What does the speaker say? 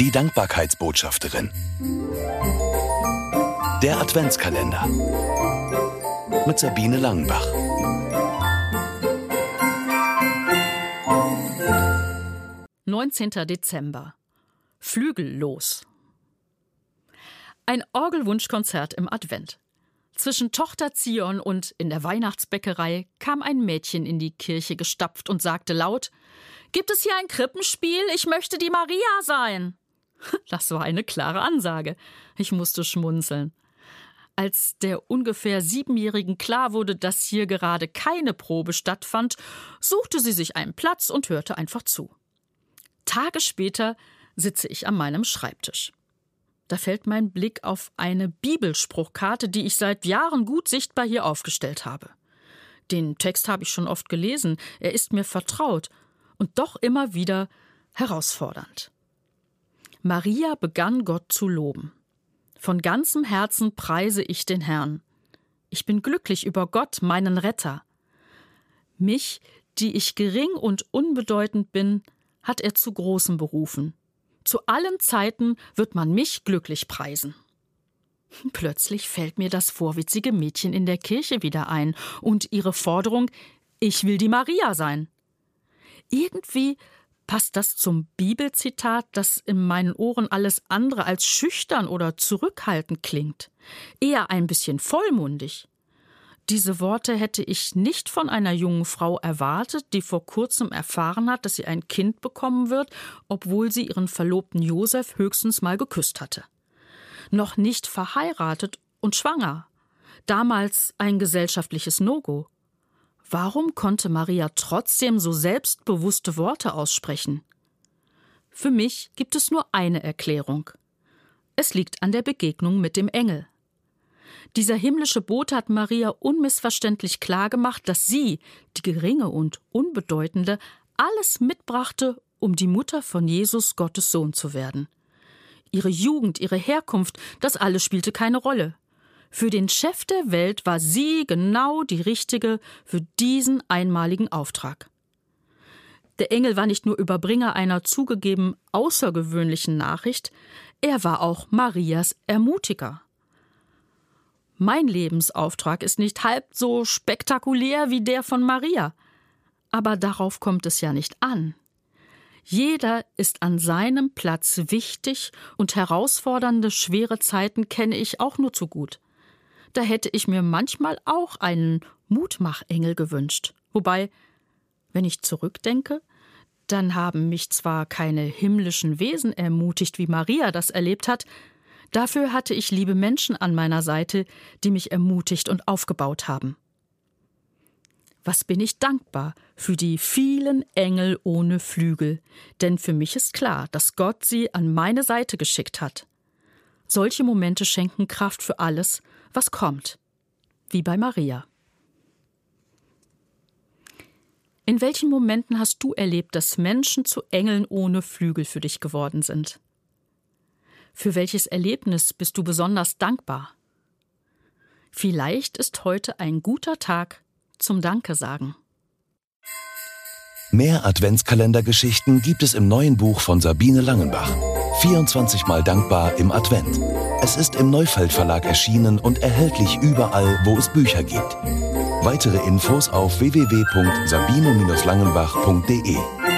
Die Dankbarkeitsbotschafterin. Der Adventskalender. Mit Sabine Langenbach. Neunzehnter Dezember. Flügellos. Ein Orgelwunschkonzert im Advent. Zwischen Tochter Zion und in der Weihnachtsbäckerei kam ein Mädchen in die Kirche gestapft und sagte laut: Gibt es hier ein Krippenspiel? Ich möchte die Maria sein. Das war eine klare Ansage. Ich musste schmunzeln. Als der ungefähr Siebenjährigen klar wurde, dass hier gerade keine Probe stattfand, suchte sie sich einen Platz und hörte einfach zu. Tage später sitze ich an meinem Schreibtisch. Da fällt mein Blick auf eine Bibelspruchkarte, die ich seit Jahren gut sichtbar hier aufgestellt habe. Den Text habe ich schon oft gelesen, er ist mir vertraut und doch immer wieder herausfordernd. Maria begann Gott zu loben. Von ganzem Herzen preise ich den Herrn. Ich bin glücklich über Gott, meinen Retter. Mich, die ich gering und unbedeutend bin, hat er zu Großem berufen. Zu allen Zeiten wird man mich glücklich preisen. Plötzlich fällt mir das vorwitzige Mädchen in der Kirche wieder ein und ihre Forderung, ich will die Maria sein. Irgendwie passt das zum Bibelzitat, das in meinen Ohren alles andere als schüchtern oder zurückhaltend klingt, eher ein bisschen vollmundig. Diese Worte hätte ich nicht von einer jungen Frau erwartet, die vor kurzem erfahren hat, dass sie ein Kind bekommen wird, obwohl sie ihren Verlobten Josef höchstens mal geküsst hatte. Noch nicht verheiratet und schwanger. Damals ein gesellschaftliches No-Go. Warum konnte Maria trotzdem so selbstbewusste Worte aussprechen? Für mich gibt es nur eine Erklärung. Es liegt an der Begegnung mit dem Engel. Dieser himmlische Bote hat Maria unmissverständlich klargemacht, dass sie, die geringe und unbedeutende, alles mitbrachte, um die Mutter von Jesus Gottes Sohn zu werden. Ihre Jugend, ihre Herkunft, das alles spielte keine Rolle. Für den Chef der Welt war sie genau die richtige für diesen einmaligen Auftrag. Der Engel war nicht nur Überbringer einer zugegeben außergewöhnlichen Nachricht, er war auch Marias Ermutiger. Mein Lebensauftrag ist nicht halb so spektakulär wie der von Maria. Aber darauf kommt es ja nicht an. Jeder ist an seinem Platz wichtig und herausfordernde, schwere Zeiten kenne ich auch nur zu gut. Da hätte ich mir manchmal auch einen Mutmachengel gewünscht. Wobei, wenn ich zurückdenke, dann haben mich zwar keine himmlischen Wesen ermutigt, wie Maria das erlebt hat, Dafür hatte ich liebe Menschen an meiner Seite, die mich ermutigt und aufgebaut haben. Was bin ich dankbar für die vielen Engel ohne Flügel, denn für mich ist klar, dass Gott sie an meine Seite geschickt hat. Solche Momente schenken Kraft für alles, was kommt, wie bei Maria. In welchen Momenten hast du erlebt, dass Menschen zu Engeln ohne Flügel für dich geworden sind? Für welches Erlebnis bist du besonders dankbar? Vielleicht ist heute ein guter Tag zum Danke sagen. Mehr Adventskalendergeschichten gibt es im neuen Buch von Sabine Langenbach. 24 Mal dankbar im Advent. Es ist im Neufeld Verlag erschienen und erhältlich überall, wo es Bücher gibt. Weitere Infos auf www.sabine-langenbach.de.